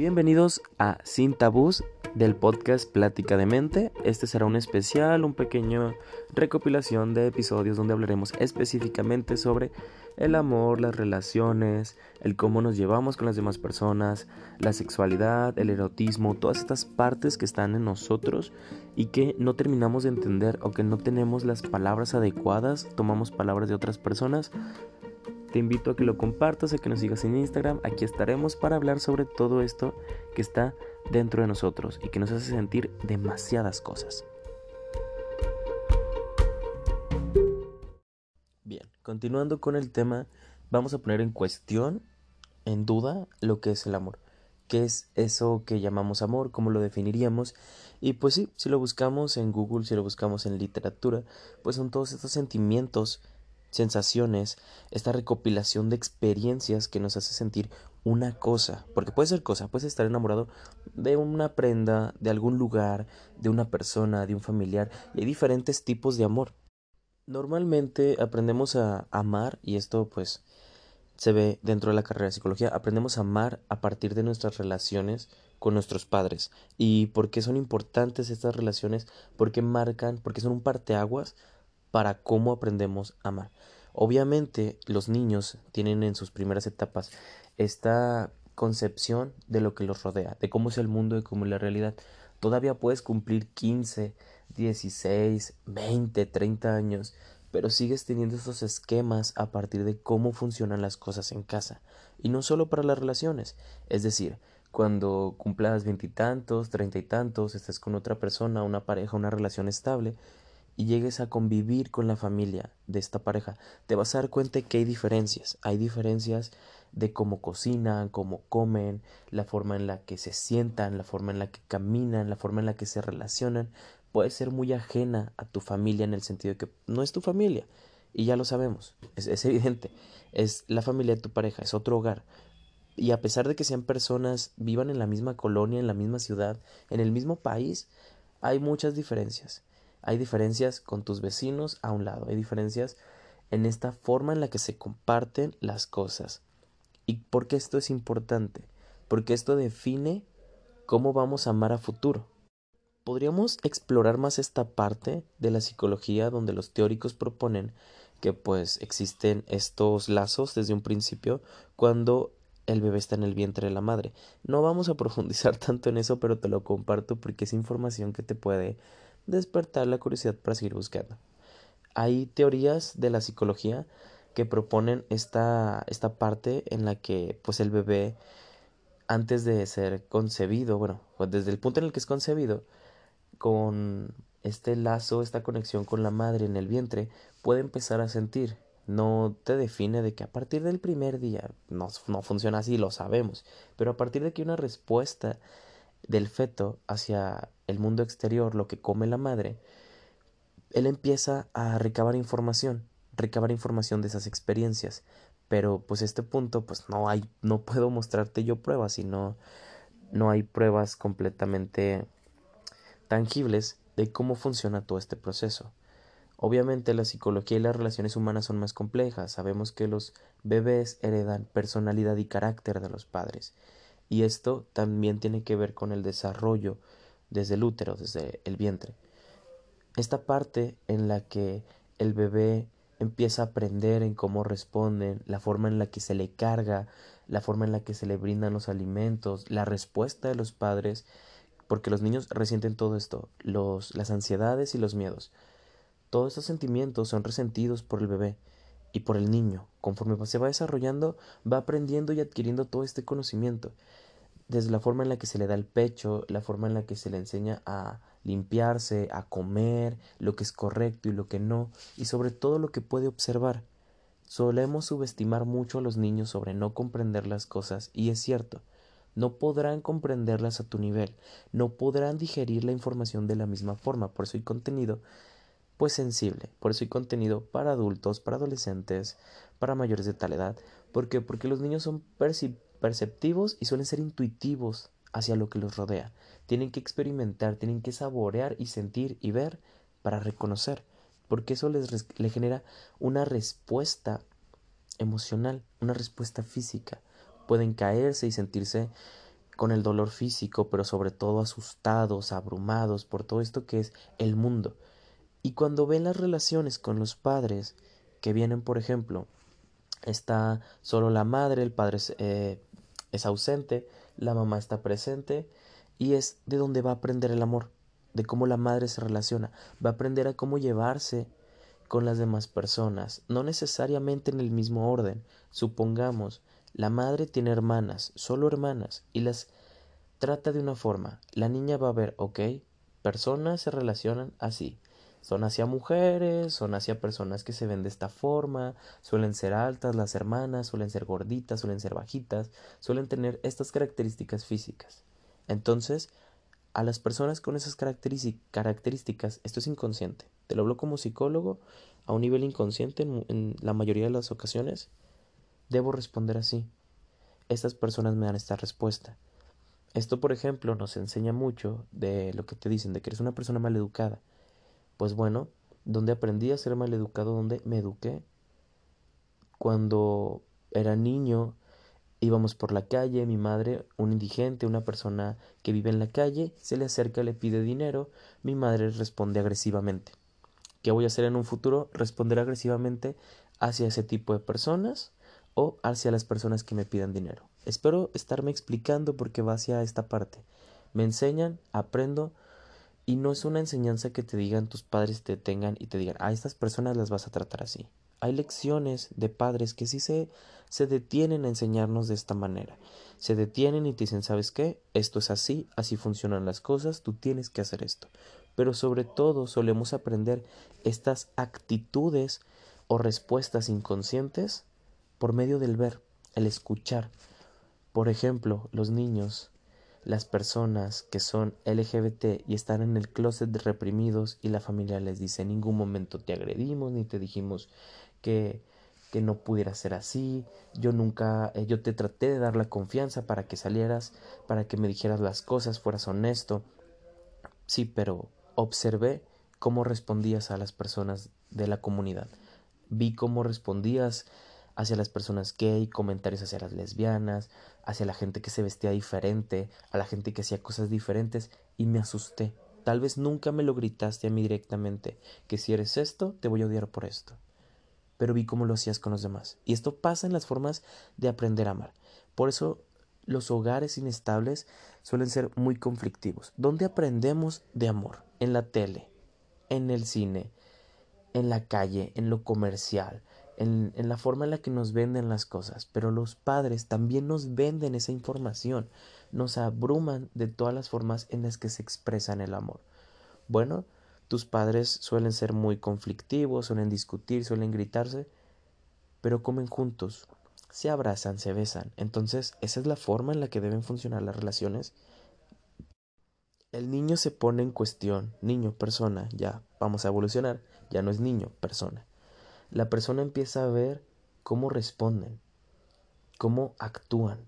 Bienvenidos a Sin Tabús del podcast Plática de Mente. Este será un especial, un pequeño recopilación de episodios donde hablaremos específicamente sobre el amor, las relaciones, el cómo nos llevamos con las demás personas, la sexualidad, el erotismo, todas estas partes que están en nosotros y que no terminamos de entender o que no tenemos las palabras adecuadas, tomamos palabras de otras personas te invito a que lo compartas, a que nos sigas en Instagram. Aquí estaremos para hablar sobre todo esto que está dentro de nosotros y que nos hace sentir demasiadas cosas. Bien, continuando con el tema, vamos a poner en cuestión, en duda, lo que es el amor. ¿Qué es eso que llamamos amor? ¿Cómo lo definiríamos? Y pues sí, si lo buscamos en Google, si lo buscamos en literatura, pues son todos estos sentimientos sensaciones, esta recopilación de experiencias que nos hace sentir una cosa, porque puede ser cosa, puedes estar enamorado de una prenda, de algún lugar, de una persona, de un familiar, y hay diferentes tipos de amor. Normalmente aprendemos a amar, y esto pues se ve dentro de la carrera de psicología, aprendemos a amar a partir de nuestras relaciones con nuestros padres. ¿Y por qué son importantes estas relaciones? Porque marcan, porque son un parteaguas para cómo aprendemos a amar. Obviamente los niños tienen en sus primeras etapas esta concepción de lo que los rodea, de cómo es el mundo y cómo es la realidad. Todavía puedes cumplir 15, 16, 20, 30 años, pero sigues teniendo esos esquemas a partir de cómo funcionan las cosas en casa. Y no solo para las relaciones, es decir, cuando cumplas veintitantos, treinta y tantos, estés con otra persona, una pareja, una relación estable, y llegues a convivir con la familia de esta pareja, te vas a dar cuenta que hay diferencias. Hay diferencias de cómo cocinan, cómo comen, la forma en la que se sientan, la forma en la que caminan, la forma en la que se relacionan. Puede ser muy ajena a tu familia en el sentido de que no es tu familia. Y ya lo sabemos, es, es evidente. Es la familia de tu pareja, es otro hogar. Y a pesar de que sean personas, vivan en la misma colonia, en la misma ciudad, en el mismo país, hay muchas diferencias. Hay diferencias con tus vecinos a un lado, hay diferencias en esta forma en la que se comparten las cosas. ¿Y por qué esto es importante? Porque esto define cómo vamos a amar a futuro. Podríamos explorar más esta parte de la psicología donde los teóricos proponen que pues existen estos lazos desde un principio cuando el bebé está en el vientre de la madre. No vamos a profundizar tanto en eso, pero te lo comparto porque es información que te puede despertar la curiosidad para seguir buscando. Hay teorías de la psicología que proponen esta, esta parte en la que pues el bebé antes de ser concebido, bueno, pues, desde el punto en el que es concebido, con este lazo, esta conexión con la madre en el vientre, puede empezar a sentir. No te define de que a partir del primer día no, no funciona así, lo sabemos, pero a partir de que una respuesta del feto hacia el mundo exterior, lo que come la madre, él empieza a recabar información, recabar información de esas experiencias. Pero pues este punto, pues no hay, no puedo mostrarte yo pruebas, sino no hay pruebas completamente tangibles de cómo funciona todo este proceso. Obviamente la psicología y las relaciones humanas son más complejas. Sabemos que los bebés heredan personalidad y carácter de los padres. Y esto también tiene que ver con el desarrollo desde el útero, desde el vientre. Esta parte en la que el bebé empieza a aprender en cómo responden, la forma en la que se le carga, la forma en la que se le brindan los alimentos, la respuesta de los padres, porque los niños resienten todo esto, los, las ansiedades y los miedos. Todos estos sentimientos son resentidos por el bebé y por el niño. Conforme se va desarrollando, va aprendiendo y adquiriendo todo este conocimiento. Desde la forma en la que se le da el pecho, la forma en la que se le enseña a limpiarse, a comer, lo que es correcto y lo que no, y sobre todo lo que puede observar. Solemos subestimar mucho a los niños sobre no comprender las cosas, y es cierto, no podrán comprenderlas a tu nivel, no podrán digerir la información de la misma forma, por eso hay contenido pues sensible. Por eso hay contenido para adultos, para adolescentes, para mayores de tal edad. ¿Por qué? Porque los niños son perceptivos y suelen ser intuitivos hacia lo que los rodea. Tienen que experimentar, tienen que saborear y sentir y ver para reconocer. Porque eso les, genera una respuesta emocional, una respuesta física. Pueden caerse y sentirse con el dolor físico, pero sobre todo asustados, abrumados por todo esto que es el mundo. Y cuando ven las relaciones con los padres, que vienen, por ejemplo, está solo la madre, el padre eh, es ausente, la mamá está presente, y es de donde va a aprender el amor, de cómo la madre se relaciona, va a aprender a cómo llevarse con las demás personas, no necesariamente en el mismo orden. Supongamos, la madre tiene hermanas, solo hermanas, y las trata de una forma. La niña va a ver, ok, personas se relacionan así. Son hacia mujeres, son hacia personas que se ven de esta forma, suelen ser altas las hermanas, suelen ser gorditas, suelen ser bajitas, suelen tener estas características físicas. Entonces, a las personas con esas características, esto es inconsciente. Te lo hablo como psicólogo, a un nivel inconsciente en, la mayoría de las ocasiones, debo responder así. Estas personas me dan esta respuesta. Esto, por ejemplo, nos enseña mucho de lo que te dicen, de que eres una persona mal educada. Pues bueno, donde aprendí a ser mal educado, donde me eduqué. Cuando era niño, íbamos por la calle, mi madre, un indigente, una persona que vive en la calle, se le acerca, le pide dinero, mi madre responde agresivamente. ¿Qué voy a hacer en un futuro? Responder agresivamente hacia ese tipo de personas o hacia las personas que me pidan dinero. Espero estarme explicando porque va hacia esta parte. Me enseñan, aprendo, y no es una enseñanza que te digan tus padres te tengan y te digan, a estas personas las vas a tratar así. Hay lecciones de padres que sí se, se detienen a enseñarnos de esta manera. Se detienen y te dicen, ¿sabes qué? Esto es así, así funcionan las cosas, tú tienes que hacer esto. Pero sobre todo solemos aprender estas actitudes o respuestas inconscientes por medio del ver, el escuchar. Por ejemplo, los niños las personas que son LGBT y están en el closet reprimidos y la familia les dice en ningún momento te agredimos ni te dijimos que que no pudiera ser así, yo nunca, eh, yo te traté de dar la confianza para que salieras, para que me dijeras las cosas, fueras honesto. Sí, pero observé cómo respondías a las personas de la comunidad. Vi cómo respondías hacia las personas gay, comentarios hacia las lesbianas, hacia la gente que se vestía diferente, a la gente que hacía cosas diferentes, y me asusté. Tal vez nunca me lo gritaste a mí directamente, que si eres esto, te voy a odiar por esto. Pero vi cómo lo hacías con los demás. Y esto pasa en las formas de aprender a amar. Por eso los hogares inestables suelen ser muy conflictivos. ¿Dónde aprendemos de amor? En la tele, en el cine, en la calle, en lo comercial, en, la forma en la que nos venden las cosas, pero los padres también nos venden esa información, nos abruman de todas las formas en las que se expresan el amor. Bueno, tus padres suelen ser muy conflictivos, suelen discutir, suelen gritarse, pero comen juntos, se abrazan, se besan. Entonces, esa es la forma en la que deben funcionar las relaciones. El niño se pone en cuestión, niño, persona, ya, vamos a evolucionar, ya no es niño, persona la persona empieza a ver cómo responden, cómo actúan.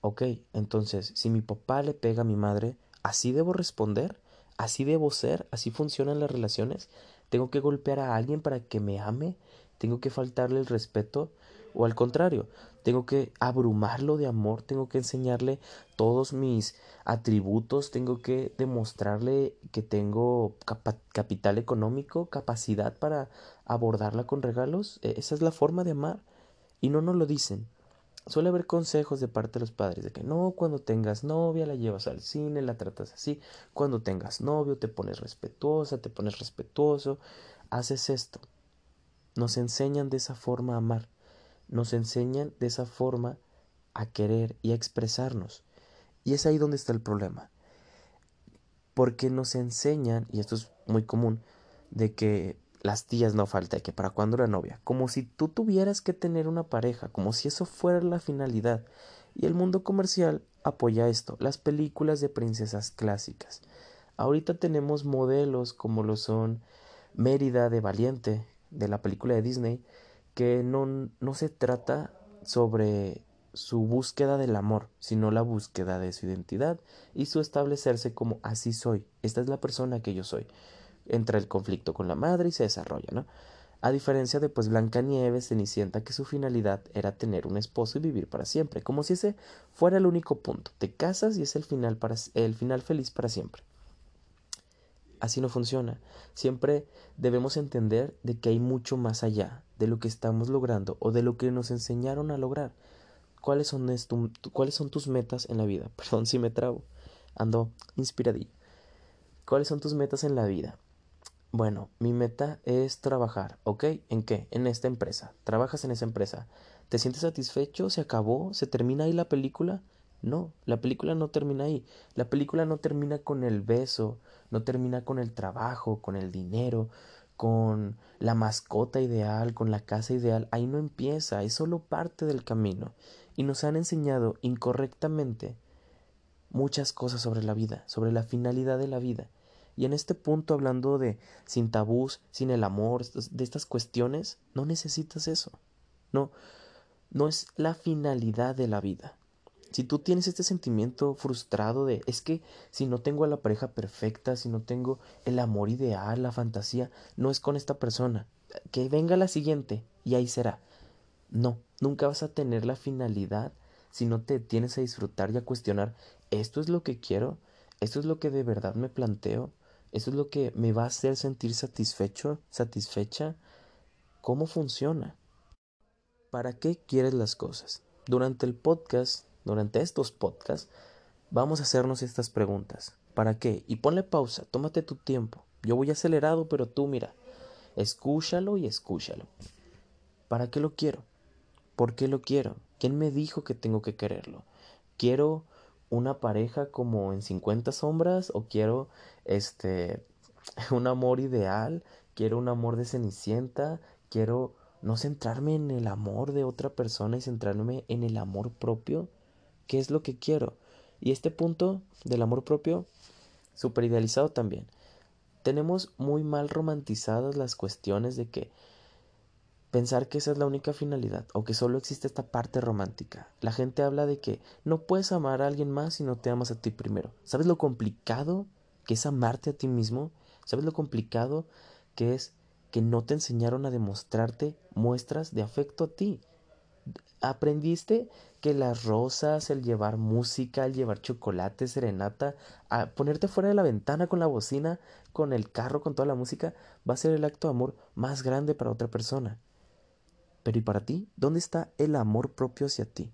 Ok, entonces, si mi papá le pega a mi madre, ¿así debo responder? ¿Así debo ser? ¿Así funcionan las relaciones? ¿Tengo que golpear a alguien para que me ame? ¿Tengo que faltarle el respeto? O al contrario, tengo que abrumarlo de amor, tengo que enseñarle todos mis atributos, tengo que demostrarle que tengo capital económico, capacidad para abordarla con regalos. E, esa es la forma de amar. Y no nos lo dicen. Suele haber consejos de parte de los padres de que no, cuando tengas novia la llevas al cine, la tratas así, cuando tengas novio te pones respetuosa, te pones respetuoso, haces esto. Nos enseñan de esa forma a amar nos enseñan de esa forma a querer y a expresarnos. Y es ahí donde está el problema. Porque nos enseñan, y esto es muy común, de que las tías no falta, que para cuando era novia, como si tú tuvieras que tener una pareja, como si eso fuera la finalidad. Y el mundo comercial apoya esto, las películas de princesas clásicas. Ahorita tenemos modelos como lo son Mérida de Valiente, de la película de Disney, que no, no se trata sobre su búsqueda del amor, sino la búsqueda de su identidad y su establecerse como así soy, esta es la persona que yo soy. Entra el conflicto con la madre y se desarrolla, ¿no? A diferencia de pues Blancanieves, Cenicienta, que su finalidad era tener un esposo y vivir para siempre, como si ese fuera el único punto. Te casas y es el final, para, el final feliz para siempre. Así no funciona. Siempre debemos entender de que hay mucho más allá de lo que estamos logrando o de lo que nos enseñaron a lograr. ¿Cuáles son, ¿cuáles son tus metas en la vida? Perdón si me trabo. Ando inspiradillo. ¿Cuáles son tus metas en la vida? Bueno, mi meta es trabajar, ¿ok? ¿En qué? En esta empresa. Trabajas en esa empresa. ¿Te sientes satisfecho? ¿Se acabó? ¿Se termina ahí la película? No, la película no termina ahí. La película no termina con el beso, no termina con el trabajo, con el dinero, con la mascota ideal, con la casa ideal. Ahí no empieza, es solo parte del camino. Y nos han enseñado incorrectamente muchas cosas sobre la vida, sobre la finalidad de la vida. Y en este punto, hablando de sin tabús, sin el amor, de estas cuestiones, no necesitas eso. No, no es la finalidad de la vida. Si tú tienes este sentimiento frustrado de es que si no tengo a la pareja perfecta, si no tengo el amor ideal, la fantasía, no es con esta persona. Que venga la siguiente y ahí será. No, nunca vas a tener la finalidad si no te tienes a disfrutar y a cuestionar esto es lo que quiero, esto es lo que de verdad me planteo, esto es lo que me va a hacer sentir satisfecho, satisfecha. ¿Cómo funciona? ¿Para qué quieres las cosas? Durante el podcast, durante estos podcasts, vamos a hacernos estas preguntas. ¿Para qué? Y ponle pausa, tómate tu tiempo. Yo voy acelerado, pero tú mira, escúchalo y escúchalo. ¿Para qué lo quiero? ¿Por qué lo quiero? ¿Quién me dijo que tengo que quererlo? ¿Quiero una pareja como en 50 sombras o quiero este un amor ideal, quiero un amor de cenicienta, quiero no centrarme en el amor de otra persona y centrarme en el amor propio, ¿qué es lo que quiero? Y este punto del amor propio, super idealizado también. Tenemos muy mal romantizadas las cuestiones de que pensar que esa es la única finalidad o que solo existe esta parte romántica. La gente habla de que no puedes amar a alguien más si no te amas a ti primero. ¿Sabes lo complicado que es amarte a ti mismo? ¿Sabes lo complicado que es que no te enseñaron a demostrarte muestras de afecto a ti? Aprendiste que las rosas, el llevar música, el llevar chocolate, serenata, a ponerte fuera de la ventana con la bocina, con el carro, con toda la música, va a ser el acto de amor más grande para otra persona. Pero ¿y para ti? ¿Dónde está el amor propio hacia ti?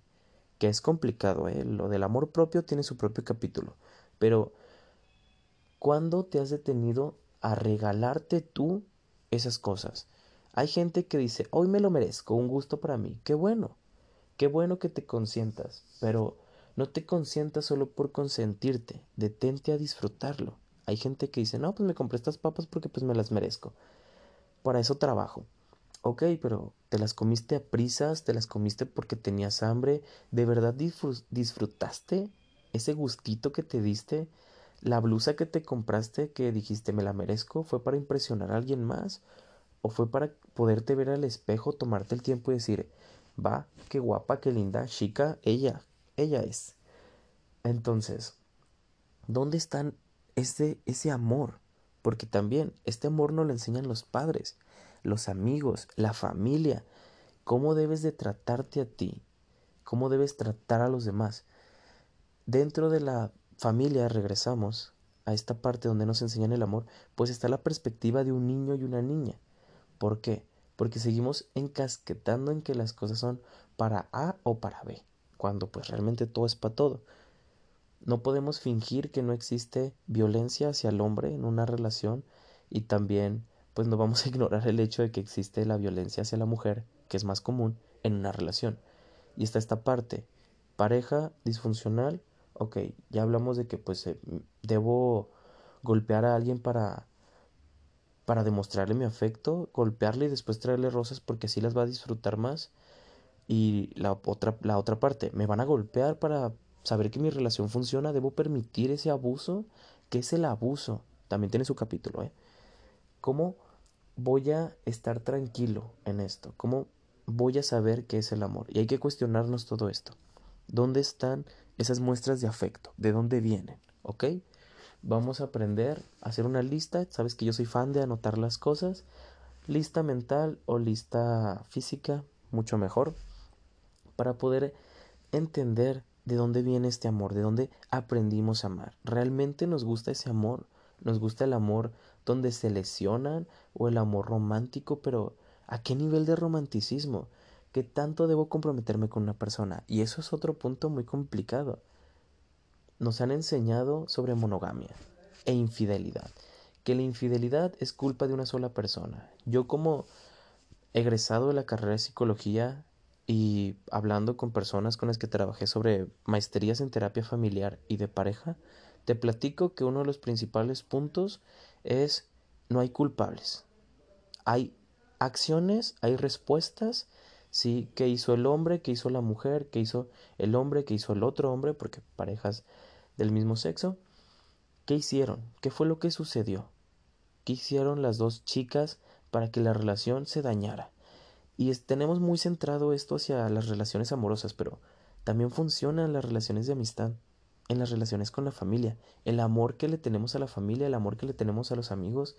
Que es complicado, ¿eh? Lo del amor propio tiene su propio capítulo. Pero, ¿cuándo te has detenido a regalarte tú esas cosas? Hay gente que dice, hoy me lo merezco, un gusto para mí. Qué bueno. Qué bueno que te consientas. Pero no te consientas solo por consentirte. Detente a disfrutarlo. Hay gente que dice, no, pues me compré estas papas porque pues me las merezco. Para eso trabajo. Ok, pero te las comiste a prisas, te las comiste porque tenías hambre, ¿de verdad disfrutaste ese gustito que te diste? ¿La blusa que te compraste que dijiste me la merezco fue para impresionar a alguien más? ¿O fue para poderte ver al espejo, tomarte el tiempo y decir, va, qué guapa, qué linda, chica, ella, ella es? Entonces, ¿dónde están ese, ese amor? Porque también este amor no lo enseñan los padres los amigos, la familia, cómo debes de tratarte a ti, cómo debes tratar a los demás. Dentro de la familia regresamos a esta parte donde nos enseñan el amor, pues está la perspectiva de un niño y una niña. ¿Por qué? Porque seguimos encasquetando en que las cosas son para A o para B, cuando pues realmente todo es para todo. No podemos fingir que no existe violencia hacia el hombre en una relación y también pues no vamos a ignorar el hecho de que existe la violencia hacia la mujer, que es más común en una relación. Y está esta parte, pareja disfuncional, ok, ya hablamos de que pues eh, debo golpear a alguien para para demostrarle mi afecto, golpearle y después traerle rosas porque así las va a disfrutar más. Y la otra, la otra parte, me van a golpear para saber que mi relación funciona, debo permitir ese abuso, ¿qué es el abuso? También tiene su capítulo, ¿eh? ¿Cómo voy a estar tranquilo en esto? ¿Cómo voy a saber qué es el amor? Y hay que cuestionarnos todo esto. ¿Dónde están esas muestras de afecto? ¿De dónde vienen? ¿Ok? Vamos a aprender a hacer una lista. Sabes que yo soy fan de anotar las cosas. lista mental o lista física, mucho mejor, para poder entender de dónde viene este amor, de dónde aprendimos a amar. ¿Realmente nos gusta ese amor? ¿Nos gusta el amor donde se lesionan o el amor romántico? Pero ¿a qué nivel de romanticismo? ¿Qué tanto debo comprometerme con una persona? Y eso es otro punto muy complicado. Nos han enseñado sobre monogamia e infidelidad. Que la infidelidad es culpa de una sola persona. Yo como egresado de la carrera de psicología y hablando con personas con las que trabajé sobre maestrías en terapia familiar y de pareja, te platico que uno de los principales puntos es no hay culpables. Hay acciones, hay respuestas, sí, que hizo el hombre, que hizo la mujer, que hizo el hombre, que hizo el otro hombre, porque parejas del mismo sexo. ¿Qué hicieron? ¿Qué fue lo que sucedió? ¿Qué hicieron las dos chicas para que la relación se dañara? Y tenemos muy centrado esto hacia las relaciones amorosas, pero también funciona en las relaciones de amistad, en las relaciones con la familia, el amor que le tenemos a la familia, el amor que le tenemos a los amigos.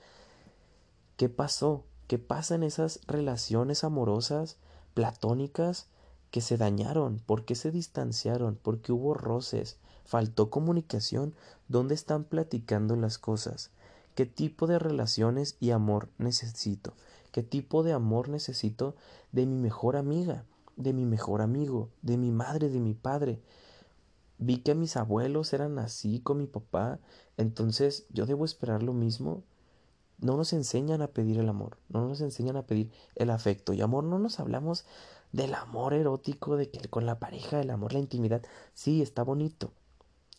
¿Qué pasó? ¿Qué pasa en esas relaciones amorosas, platónicas, que se dañaron? ¿Por qué se distanciaron? ¿Por qué hubo roces? ¿Faltó comunicación? ¿Dónde están platicando las cosas? qué tipo de relaciones y amor necesito, qué tipo de amor necesito de mi mejor amiga, de mi mejor amigo, de mi madre, de mi padre. Vi que mis abuelos eran así con mi papá, entonces yo debo esperar lo mismo. No nos enseñan a pedir el amor, no nos enseñan a pedir el afecto. Y amor, no nos hablamos del amor erótico, de que con la pareja, el amor, la intimidad. Sí, está bonito,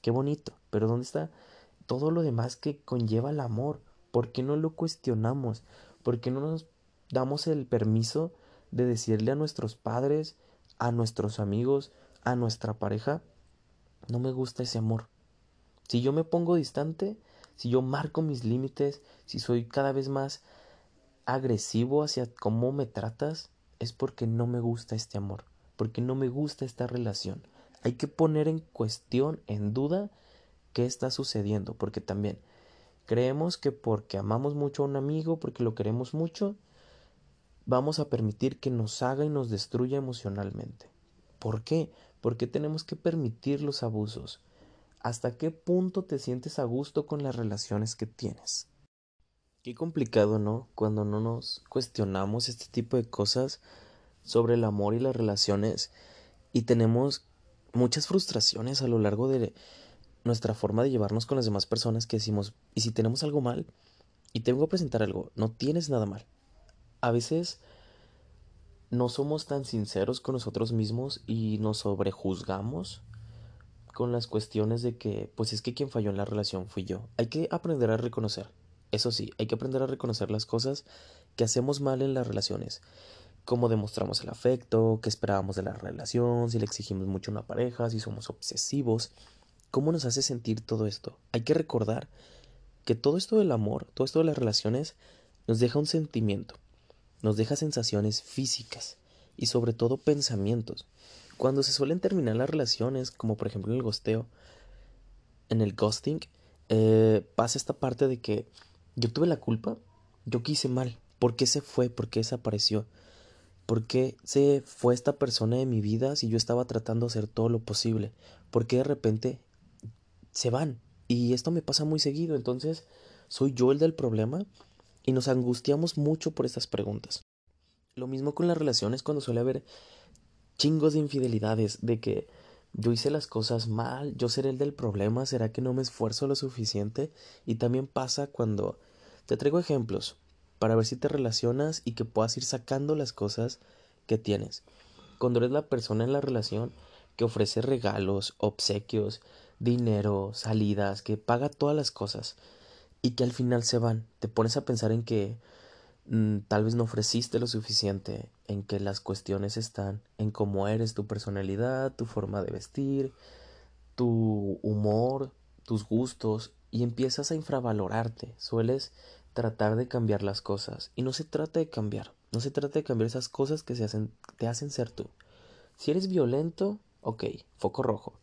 qué bonito, pero ¿dónde está todo lo demás que conlleva el amor. ¿Por qué no lo cuestionamos? ¿Por qué no nos damos el permiso de decirle a nuestros padres, a nuestros amigos, a nuestra pareja, no me gusta ese amor? Si yo me pongo distante, si yo marco mis límites, si soy cada vez más agresivo hacia cómo me tratas, es porque no me gusta este amor, porque no me gusta esta relación. Hay que poner en cuestión, en duda, qué está sucediendo, porque también creemos que porque amamos mucho a un amigo, porque lo queremos mucho, vamos a permitir que nos haga y nos destruya emocionalmente. ¿Por qué? Porque tenemos que permitir los abusos. ¿Hasta qué punto te sientes a gusto con las relaciones que tienes? Qué complicado, ¿no? Cuando no nos cuestionamos este tipo de cosas sobre el amor y las relaciones y tenemos muchas frustraciones a lo largo de nuestra forma de llevarnos con las demás personas que decimos, y si tenemos algo mal, y tengo que presentar algo, no tienes nada mal. A veces no somos tan sinceros con nosotros mismos y nos sobrejuzgamos con las cuestiones de que, pues es que quien falló en la relación fui yo. Hay que aprender a reconocer. Eso sí, hay que aprender a reconocer las cosas que hacemos mal en las relaciones. Cómo demostramos el afecto, qué esperábamos de la relación, si le exigimos mucho a una pareja, si somos obsesivos. ¿Cómo nos hace sentir todo esto? Hay que recordar que todo esto del amor, todo esto de las relaciones, nos deja un sentimiento, nos deja sensaciones físicas y sobre todo pensamientos. Cuando se suelen terminar las relaciones, como por ejemplo en el gosteo, en el ghosting, eh, pasa esta parte de que yo tuve la culpa, yo quise mal, ¿por qué se fue? ¿Por qué desapareció? ¿Por qué se fue esta persona de mi vida si yo estaba tratando de hacer todo lo posible? ¿Por qué de repente se van. Y esto me pasa muy seguido, entonces soy yo el del problema y nos angustiamos mucho por estas preguntas. Lo mismo con las relaciones cuando suele haber chingos de infidelidades, de que yo hice las cosas mal, yo seré el del problema, será que no me esfuerzo lo suficiente y también pasa cuando te traigo ejemplos para ver si te relacionas y que puedas ir sacando las cosas que tienes. Cuando eres la persona en la relación que ofrece regalos, obsequios, dinero, salidas, que paga todas las cosas y que al final se van. Te pones a pensar en que mm, tal vez no ofreciste lo suficiente, en que las cuestiones están en cómo eres, tu personalidad, tu forma de vestir, tu humor, tus gustos y empiezas a infravalorarte. Sueles tratar de cambiar las cosas y no se trata de cambiar, no se trata de cambiar esas cosas que se hacen, te hacen ser tú. Si eres violento, ok, foco rojo.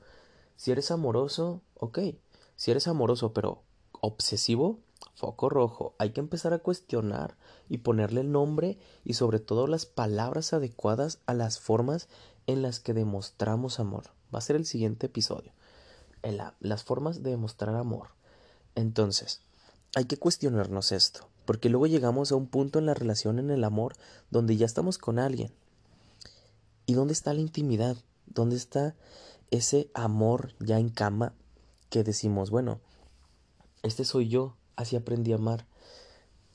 Si eres amoroso, ok. Si eres amoroso pero obsesivo, foco rojo, hay que empezar a cuestionar y ponerle el nombre y sobre todo las palabras adecuadas a las formas en las que demostramos amor. Va a ser el siguiente episodio. las formas de demostrar amor. Entonces, hay que cuestionarnos esto, porque luego llegamos a un punto en la relación, en el amor, donde ya estamos con alguien. ¿Y dónde está la intimidad? ¿Dónde está ese amor ya en cama que decimos, bueno, este soy yo, así aprendí a amar.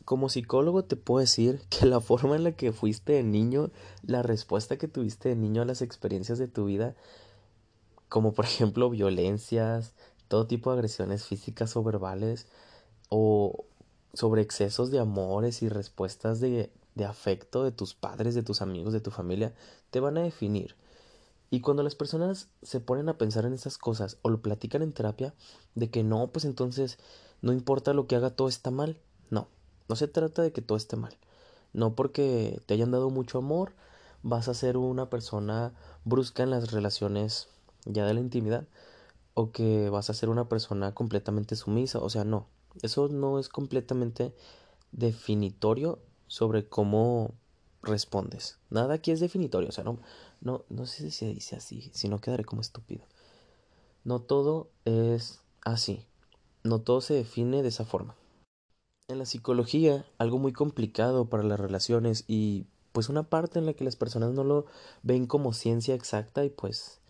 Como psicólogo te puedo decir que la forma en la que fuiste de niño, la respuesta que tuviste de niño a las experiencias de tu vida, como por ejemplo violencias, todo tipo de agresiones físicas o verbales, o sobre excesos de amores y respuestas de, afecto de tus padres, de tus amigos, de tu familia, te van a definir. Y cuando las personas se ponen a pensar en esas cosas o lo platican en terapia, de que no, pues entonces no importa lo que haga, todo está mal. No, no se trata de que todo esté mal. No porque te hayan dado mucho amor, vas a ser una persona brusca en las relaciones ya de la intimidad o que vas a ser una persona completamente sumisa. O sea, no, eso no es completamente definitorio sobre cómo respondes. Nada aquí es definitorio, o sea, no, no, no sé si se dice así, si no quedaré como estúpido. No todo es así, no todo se define de esa forma. En la psicología, algo muy complicado para las relaciones y pues una parte en la que las personas no lo ven como ciencia exacta y pues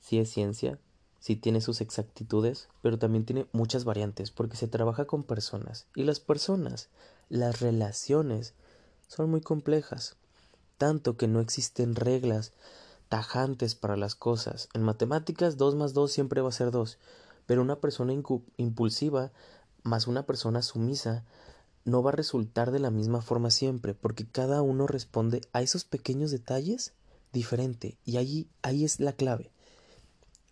sí es ciencia, sí tiene sus exactitudes, pero también tiene muchas variantes porque se trabaja con personas y las personas, las relaciones son muy complejas, tanto que no existen reglas tajantes para las cosas. En matemáticas 2 más 2 siempre va a ser 2, pero una persona impulsiva más una persona sumisa no va a resultar de la misma forma siempre, porque cada uno responde a esos pequeños detalles diferente, y allí ahí es la clave.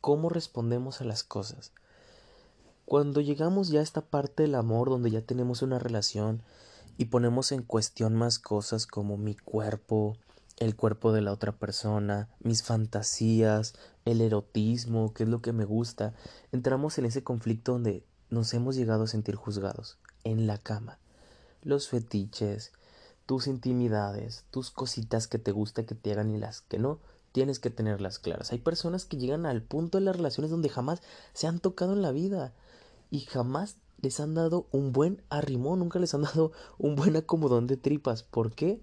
¿Cómo respondemos a las cosas? Cuando llegamos ya a esta parte del amor donde ya tenemos una relación, y ponemos en cuestión más cosas como mi cuerpo, el cuerpo de la otra persona, mis fantasías, el erotismo, qué es lo que me gusta, entramos en ese conflicto donde nos hemos llegado a sentir juzgados, en la cama. Los fetiches, tus intimidades, tus cositas que te gusta que te hagan y las que no, tienes que tenerlas claras. Hay personas que llegan al punto de las relaciones donde jamás se han tocado en la vida y jamás les han dado un buen arrimón, nunca les han dado un buen acomodón de tripas. ¿Por qué?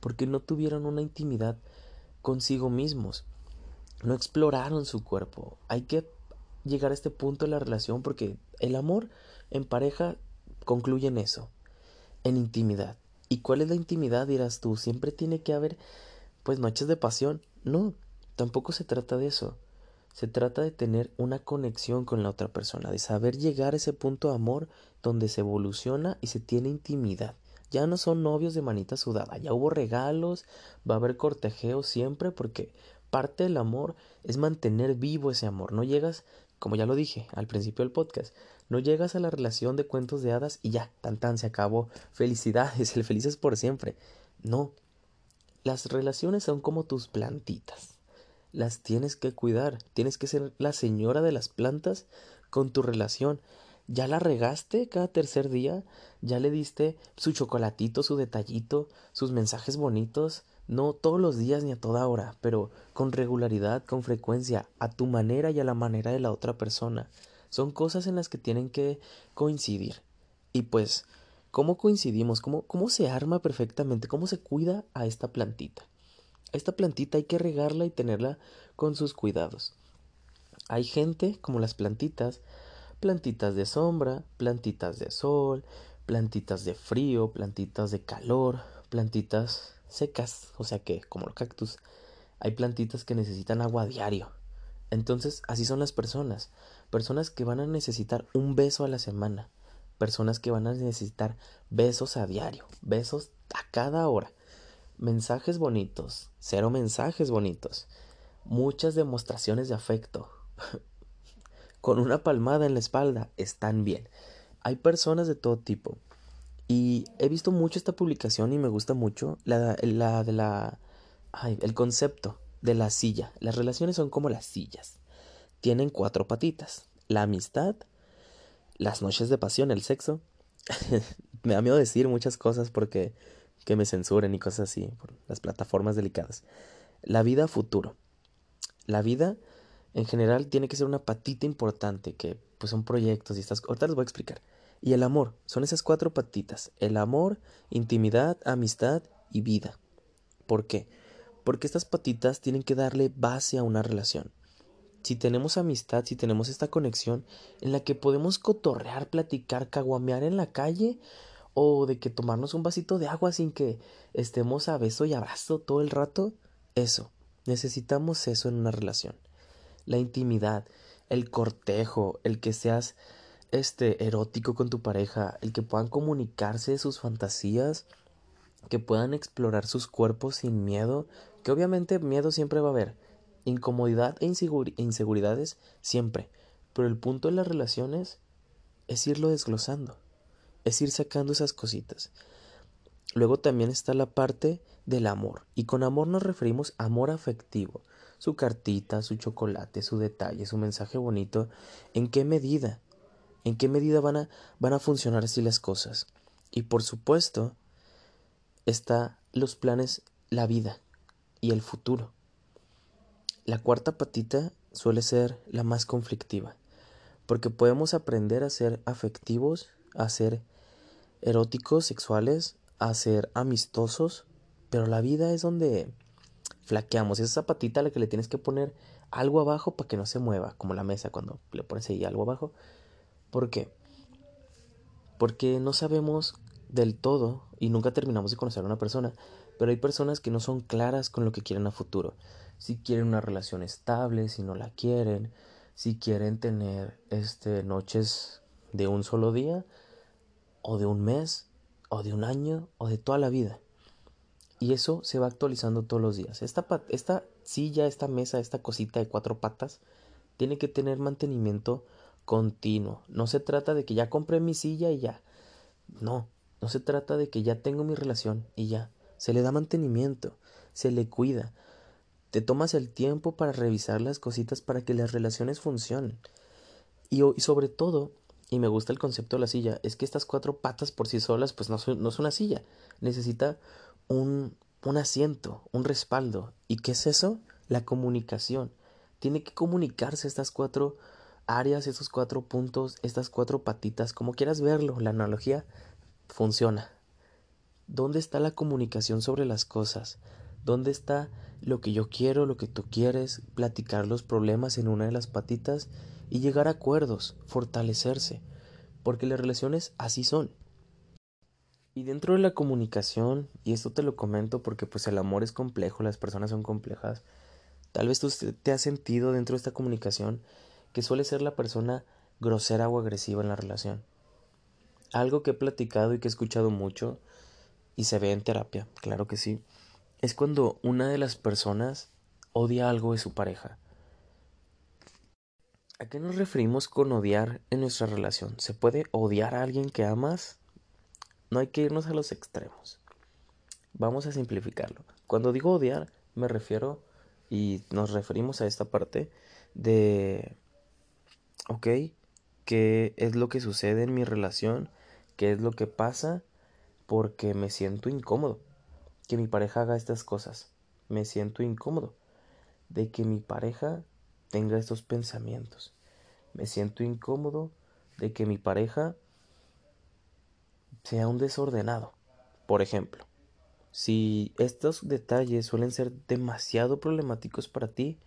Porque no tuvieron una intimidad consigo mismos. No exploraron su cuerpo. Hay que llegar a este punto de la relación porque el amor en pareja concluye en eso, en intimidad. ¿Y cuál es la intimidad? Dirás tú, siempre tiene que haber pues noches de pasión. No, tampoco se trata de eso. Se trata de tener una conexión con la otra persona, de saber llegar a ese punto de amor donde se evoluciona y se tiene intimidad. Ya no son novios de manita sudada, ya hubo regalos, va a haber cortejeo siempre porque parte del amor es mantener vivo ese amor. No llegas, como ya lo dije al principio del podcast, no llegas a la relación de cuentos de hadas y ya, tan tan se acabó. Felicidades, el felices por siempre. No. Las relaciones son como tus plantitas las tienes que cuidar, tienes que ser la señora de las plantas con tu relación. ¿Ya la regaste cada tercer día? ¿Ya le diste su chocolatito, su detallito, sus mensajes bonitos? No todos los días ni a toda hora, pero con regularidad, con frecuencia, a tu manera y a la manera de la otra persona. Son cosas en las que tienen que coincidir. Y pues, ¿cómo coincidimos? ¿Cómo, cómo se arma perfectamente? ¿Cómo se cuida a esta plantita? Esta plantita hay que regarla y tenerla con sus cuidados. Hay gente como las plantitas, plantitas de sombra, plantitas de sol, plantitas de frío, plantitas de calor, plantitas secas, o sea que como los cactus, hay plantitas que necesitan agua a diario. Entonces, así son las personas, personas que van a necesitar un beso a la semana, personas que van a necesitar besos a diario, besos a cada hora mensajes bonitos, cero mensajes bonitos, muchas demostraciones de afecto. Con una palmada en la espalda están bien. Hay personas de todo tipo. Y he visto mucho esta publicación y me gusta mucho la, la de la... el concepto de la silla. Las relaciones son como las sillas. Tienen cuatro patitas. La amistad, las noches de pasión, el sexo. me da miedo decir muchas cosas porque que me censuren y cosas así por las plataformas delicadas. La vida futuro. La vida en general tiene que ser una patita importante que pues son proyectos y estas ahorita les voy a explicar. Y el amor, son esas cuatro patitas, el amor, intimidad, amistad y vida. ¿Por qué? Porque estas patitas tienen que darle base a una relación. Si tenemos amistad, si tenemos esta conexión en la que podemos cotorrear, platicar, caguamear en la calle, o de que tomarnos un vasito de agua sin que estemos a beso y abrazo todo el rato, eso, necesitamos eso en una relación. La intimidad, el cortejo, el que seas este erótico con tu pareja, el que puedan comunicarse sus fantasías, que puedan explorar sus cuerpos sin miedo, que obviamente miedo siempre va a haber, incomodidad e, inseguridades siempre, pero el punto de las relaciones es irlo desglosando, es ir sacando esas cositas. Luego también está la parte del amor, y con amor nos referimos a amor afectivo, su cartita, su chocolate, su detalle, su mensaje bonito, ¿en qué medida? ¿En qué medida van a, van a funcionar así las cosas? Y por supuesto, está los planes, la vida y el futuro. La cuarta patita suele ser la más conflictiva, porque podemos aprender a ser afectivos, a ser eróticos, sexuales, a ser amistosos, pero la vida es donde flaqueamos. Esa patita a la que le tienes que poner algo abajo para que no se mueva, como la mesa cuando le pones ahí algo abajo. ¿Por qué? Porque no sabemos del todo y nunca terminamos de conocer a una persona, pero hay personas que no son claras con lo que quieren a futuro. Si quieren una relación estable, si no la quieren, si quieren tener este noches de un solo día o de un mes o de un año o de toda la vida. Y eso se va actualizando todos los días. Esta, esta silla, esta mesa, esta cosita de cuatro patas tiene que tener mantenimiento continuo. No se trata de que ya compré mi silla y ya. No, no se trata de que ya tengo mi relación y ya. Se le da mantenimiento, se le cuida. Te tomas el tiempo para revisar las cositas para que las relaciones funcionen. Y, sobre todo, y me gusta el concepto de la silla, es que estas cuatro patas por sí solas pues no no es una silla. Necesita un, un asiento, un respaldo. ¿Y qué es eso? La comunicación. Tiene que comunicarse estas cuatro áreas, estos cuatro puntos, estas cuatro patitas, como quieras verlo, la analogía funciona. ¿Dónde está la comunicación sobre las cosas? ¿Dónde está lo que yo quiero, lo que tú quieres, platicar los problemas en una de las patitas y llegar a acuerdos, fortalecerse? Porque las relaciones así son. Y dentro de la comunicación, y esto te lo comento porque pues el amor es complejo, las personas son complejas, tal vez tú te has sentido dentro de esta comunicación que suele ser la persona grosera o agresiva en la relación. Algo que he platicado y que he escuchado mucho y se ve en terapia, claro que sí, es cuando una de las personas odia algo de su pareja. ¿A qué nos referimos con odiar en nuestra relación? ¿Se puede odiar a alguien que amas? No hay que irnos a los extremos. Vamos a simplificarlo. Cuando digo odiar, me refiero y nos referimos a esta parte de, ok, ¿qué es lo que sucede en mi relación? ¿Qué es lo que pasa? Porque me siento incómodo. Que mi pareja haga estas cosas. Me siento incómodo. De que mi pareja tenga estos pensamientos. Me siento incómodo de que mi pareja sea un desordenado. Por ejemplo, si estos detalles suelen ser demasiado problemáticos para ti,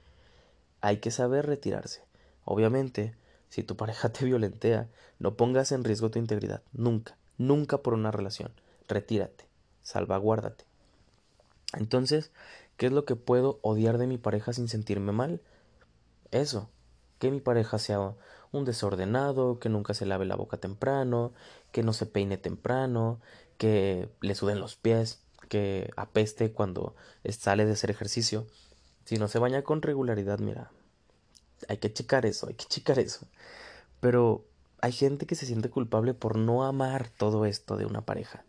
hay que saber retirarse. Obviamente, si tu pareja te violentea, no pongas en riesgo tu integridad. Nunca, nunca por una relación. Retírate, salvaguárdate. Entonces, ¿qué es lo que puedo odiar de mi pareja sin sentirme mal? Eso, que mi pareja sea un desordenado, que nunca se lave la boca temprano, que no se peine temprano, que le suden los pies, que apeste cuando sale de hacer ejercicio. Si no se baña con regularidad, mira, hay que checar eso, hay que checar eso. Pero hay gente que se siente culpable por no amar todo esto de una pareja.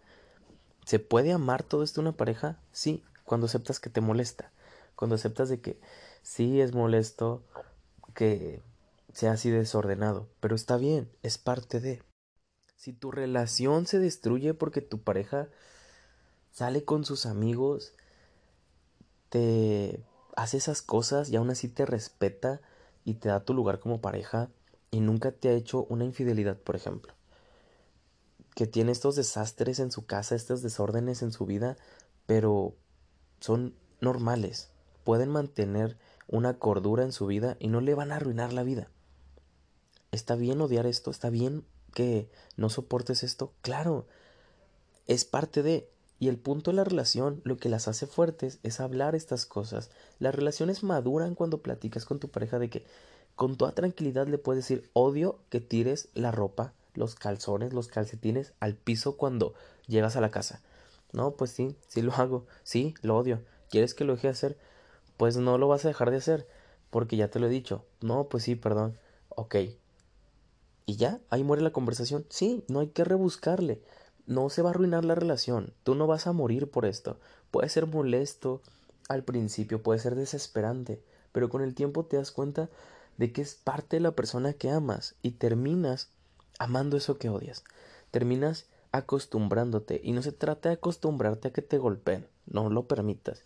¿Se puede amar todo esto de una pareja? Sí, cuando aceptas que te molesta, cuando aceptas de que sí es molesto que sea así desordenado, pero está bien, es parte de. Si tu relación se destruye porque tu pareja sale con sus amigos, te hace esas cosas y aún así te respeta y te da tu lugar como pareja y nunca te ha hecho una infidelidad, por ejemplo. Que tiene estos desastres en su casa, estos desórdenes en su vida, pero son normales. Pueden mantener una cordura en su vida y no le van a arruinar la vida. ¿Está bien odiar esto? ¿Está bien que no soportes esto? Claro, es parte de... Y el punto de la relación, lo que las hace fuertes es hablar estas cosas. Las relaciones maduran cuando platicas con tu pareja de que con toda tranquilidad le puedes decir odio que tires la ropa, los calzones, los calcetines al piso cuando llegas a la casa. No, pues sí, sí lo hago, sí, lo odio. ¿Quieres que lo deje de hacer? Pues no lo vas a dejar de hacer, porque ya te lo he dicho. No, pues sí, perdón. Ok, y ya, ahí muere la conversación. Sí, no hay que rebuscarle. No se va a arruinar la relación. Tú no vas a morir por esto. Puede ser molesto al principio, puede ser desesperante, pero con el tiempo te das cuenta de que es parte de la persona que amas y terminas amando eso que odias. Terminas acostumbrándote y no se trata de acostumbrarte a que te golpeen, no lo permitas,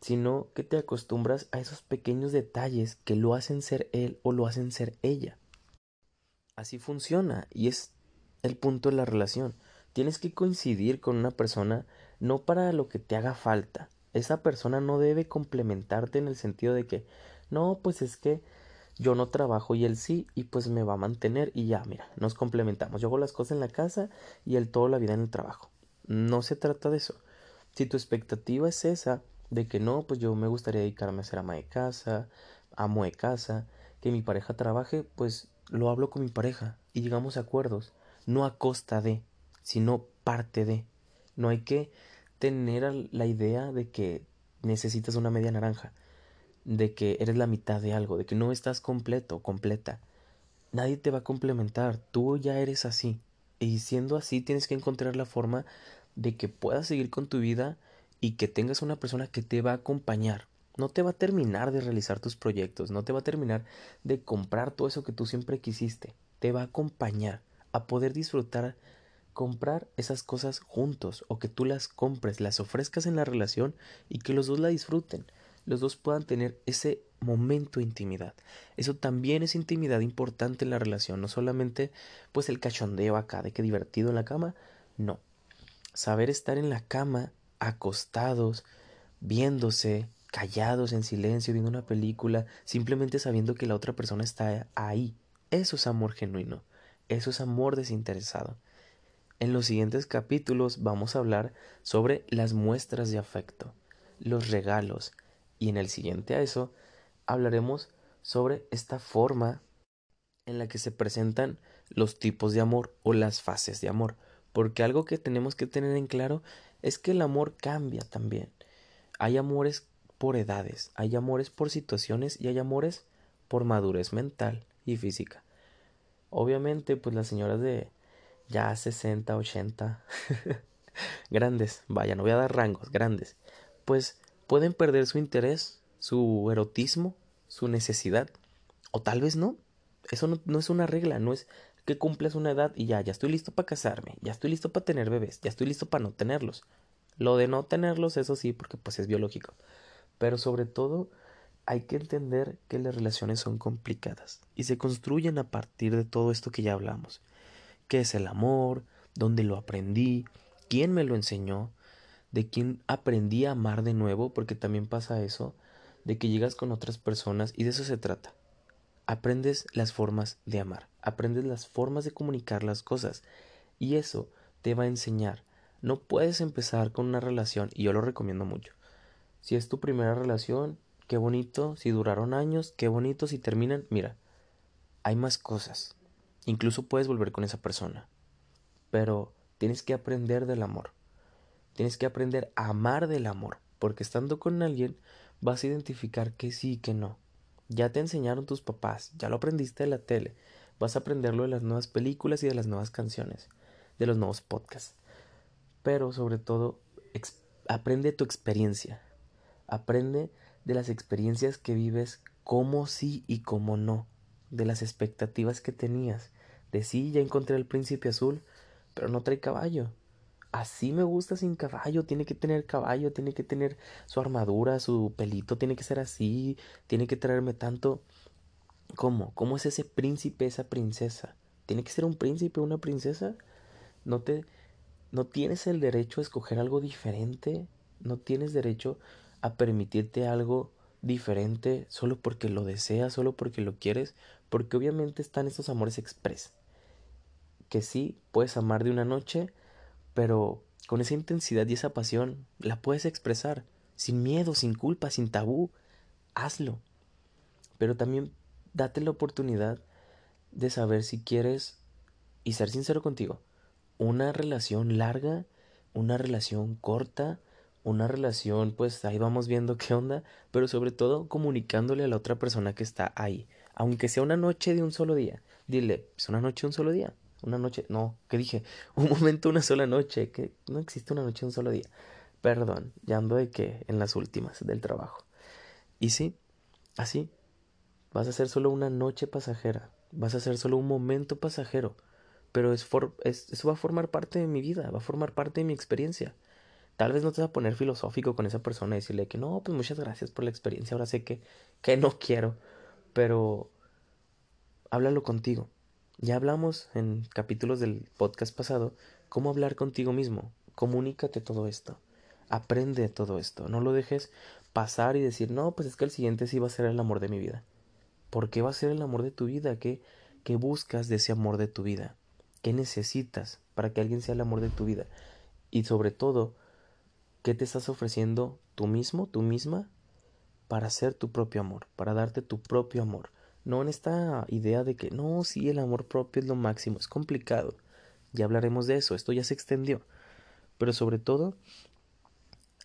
sino que te acostumbras a esos pequeños detalles que lo hacen ser él o lo hacen ser ella. Así funciona y es el punto de la relación. Tienes que coincidir con una persona no para lo que te haga falta. Esa persona no debe complementarte en el sentido de que no, pues es que yo no trabajo y él sí y pues me va a mantener y ya, mira, nos complementamos. Yo hago las cosas en la casa y él toda la vida en el trabajo. No se trata de eso. Si tu expectativa es esa de que no, pues yo me gustaría dedicarme a ser ama de casa, amo de casa, que mi pareja trabaje, pues lo hablo con mi pareja y llegamos a acuerdos, no a costa de, sino parte de. No hay que tener la idea de que necesitas una media naranja, de que eres la mitad de algo, de que no estás completo, completa. Nadie te va a complementar, tú ya eres así. Y siendo así tienes que encontrar la forma de que puedas seguir con tu vida y que tengas una persona que te va a acompañar, no te va a terminar de realizar tus proyectos, no te va a terminar de comprar todo eso que tú siempre quisiste, te va a acompañar a poder disfrutar comprar esas cosas juntos o que tú las compres, las ofrezcas en la relación y que los dos la disfruten, los dos puedan tener ese momento de intimidad. Eso también es intimidad importante en la relación, no solamente pues el cachondeo acá de que divertido en la cama, no. Saber estar en la cama acostados, viéndose, callados en silencio viendo una película, simplemente sabiendo que la otra persona está ahí. Eso es amor genuino, eso es amor desinteresado. En los siguientes capítulos vamos a hablar sobre las muestras de afecto, los regalos, y en el siguiente a eso hablaremos sobre esta forma en la que se presentan los tipos de amor o las fases de amor, porque algo que tenemos que tener en claro es que el amor cambia también. Hay amores por edades, hay amores por situaciones y hay amores por madurez mental y física. Obviamente, pues las señoras de ya 60, 80, grandes, vaya, no voy a dar rangos, grandes, pues pueden perder su interés, su erotismo, su necesidad, o tal vez no. Eso no, es una regla, no es que cumples una edad y ya, ya estoy listo para casarme, ya estoy listo para tener bebés, ya estoy listo para no tenerlos. Lo de no tenerlos, eso sí, porque pues es biológico. Pero sobre todo hay que entender que las relaciones son complicadas y se construyen a partir de todo esto que ya hablamos. ¿Qué es el amor? ¿Dónde lo aprendí? ¿Quién me lo enseñó? ¿De quién aprendí a amar de nuevo? Porque también pasa eso, de que llegas con otras personas y de eso se trata. Aprendes las formas de amar, aprendes las formas de comunicar las cosas y eso te va a enseñar. No puedes empezar con una relación, y yo lo recomiendo mucho, si es tu primera relación, qué bonito. Si duraron años, qué bonito. Si terminan, mira, hay más cosas. Incluso puedes volver con esa persona. Pero tienes que aprender del amor. Tienes que aprender a amar del amor. Porque estando con alguien vas a identificar que sí y que no. Ya te enseñaron tus papás, ya lo aprendiste de la tele. Vas a aprenderlo de las nuevas películas y de las nuevas canciones, de los nuevos podcasts. Pero sobre todo, aprende tu experiencia. Aprende de las experiencias que vives, cómo sí y cómo no. de las expectativas que tenías. De sí, ya encontré al príncipe azul, pero no trae caballo. Así me gusta sin caballo, tiene que tener caballo, tiene que tener su armadura, su pelito, tiene que ser así, tiene que traerme tanto. ¿Cómo? ¿Cómo es ese príncipe, esa princesa? ¿Tiene que ser un príncipe, una princesa? ¿No te no tienes el derecho a escoger algo diferente? ¿No tienes derecho a permitirte algo diferente solo porque lo deseas, solo porque lo quieres? Porque obviamente están estos amores express. Que sí, puedes amar de una noche, pero con esa intensidad y esa pasión la puedes expresar, sin miedo, sin culpa, sin tabú. Hazlo. Pero también date la oportunidad de saber si quieres y ser sincero contigo. Una relación larga, una relación corta, una relación, pues ahí vamos viendo qué onda, pero sobre todo comunicándole a la otra persona que está ahí, aunque sea una noche de un solo día. Dile, es una noche de un solo día. Una noche, no, ¿qué dije? Un momento, una sola noche, que no existe una noche un solo día. Perdón, ya ando de que en las últimas del trabajo. Y sí, así, vas a ser solo una noche pasajera, vas a ser solo un momento pasajero, pero es, es eso va a formar parte de mi vida, va a formar parte de mi experiencia. Tal vez no te vas a poner filosófico con esa persona y decirle que no, pues muchas gracias por la experiencia, ahora sé que, que no quiero, pero háblalo contigo. Ya hablamos en capítulos del podcast pasado cómo hablar contigo mismo. Comunícate todo esto. Aprende todo esto. No lo dejes pasar y decir, no, pues es que el siguiente sí va a ser el amor de mi vida. ¿Por qué va a ser el amor de tu vida? ¿Qué, buscas de ese amor de tu vida? ¿Qué necesitas para que alguien sea el amor de tu vida? Y sobre todo, ¿Qué te estás ofreciendo tú mismo, tú misma, para ser tu propio amor, para darte tu propio amor? No en esta idea de que no, sí, el amor propio es lo máximo, es complicado. Ya hablaremos de eso, esto ya se extendió. Pero sobre todo,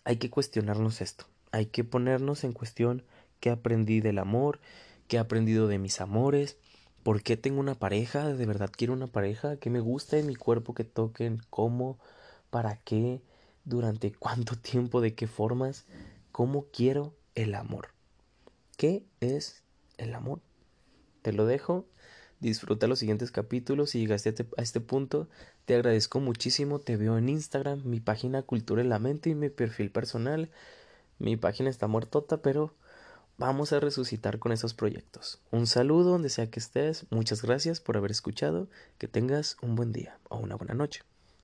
hay que cuestionarnos esto, hay que ponernos en cuestión qué aprendí del amor, qué he aprendido de mis amores, por qué tengo una pareja, de verdad quiero una pareja, qué me gusta en mi cuerpo que toquen, cómo, para qué, durante cuánto tiempo, de qué formas, cómo quiero el amor. ¿Qué es el amor? Te lo dejo. Disfruta los siguientes capítulos. Si llegaste a este, a este punto, te agradezco muchísimo. Te veo en Instagram, mi página Cultura en la Mente y mi perfil personal. Mi página está muertota, pero vamos a resucitar con esos proyectos. Un saludo donde sea que estés. Muchas gracias por haber escuchado. Que tengas un buen día o una buena noche.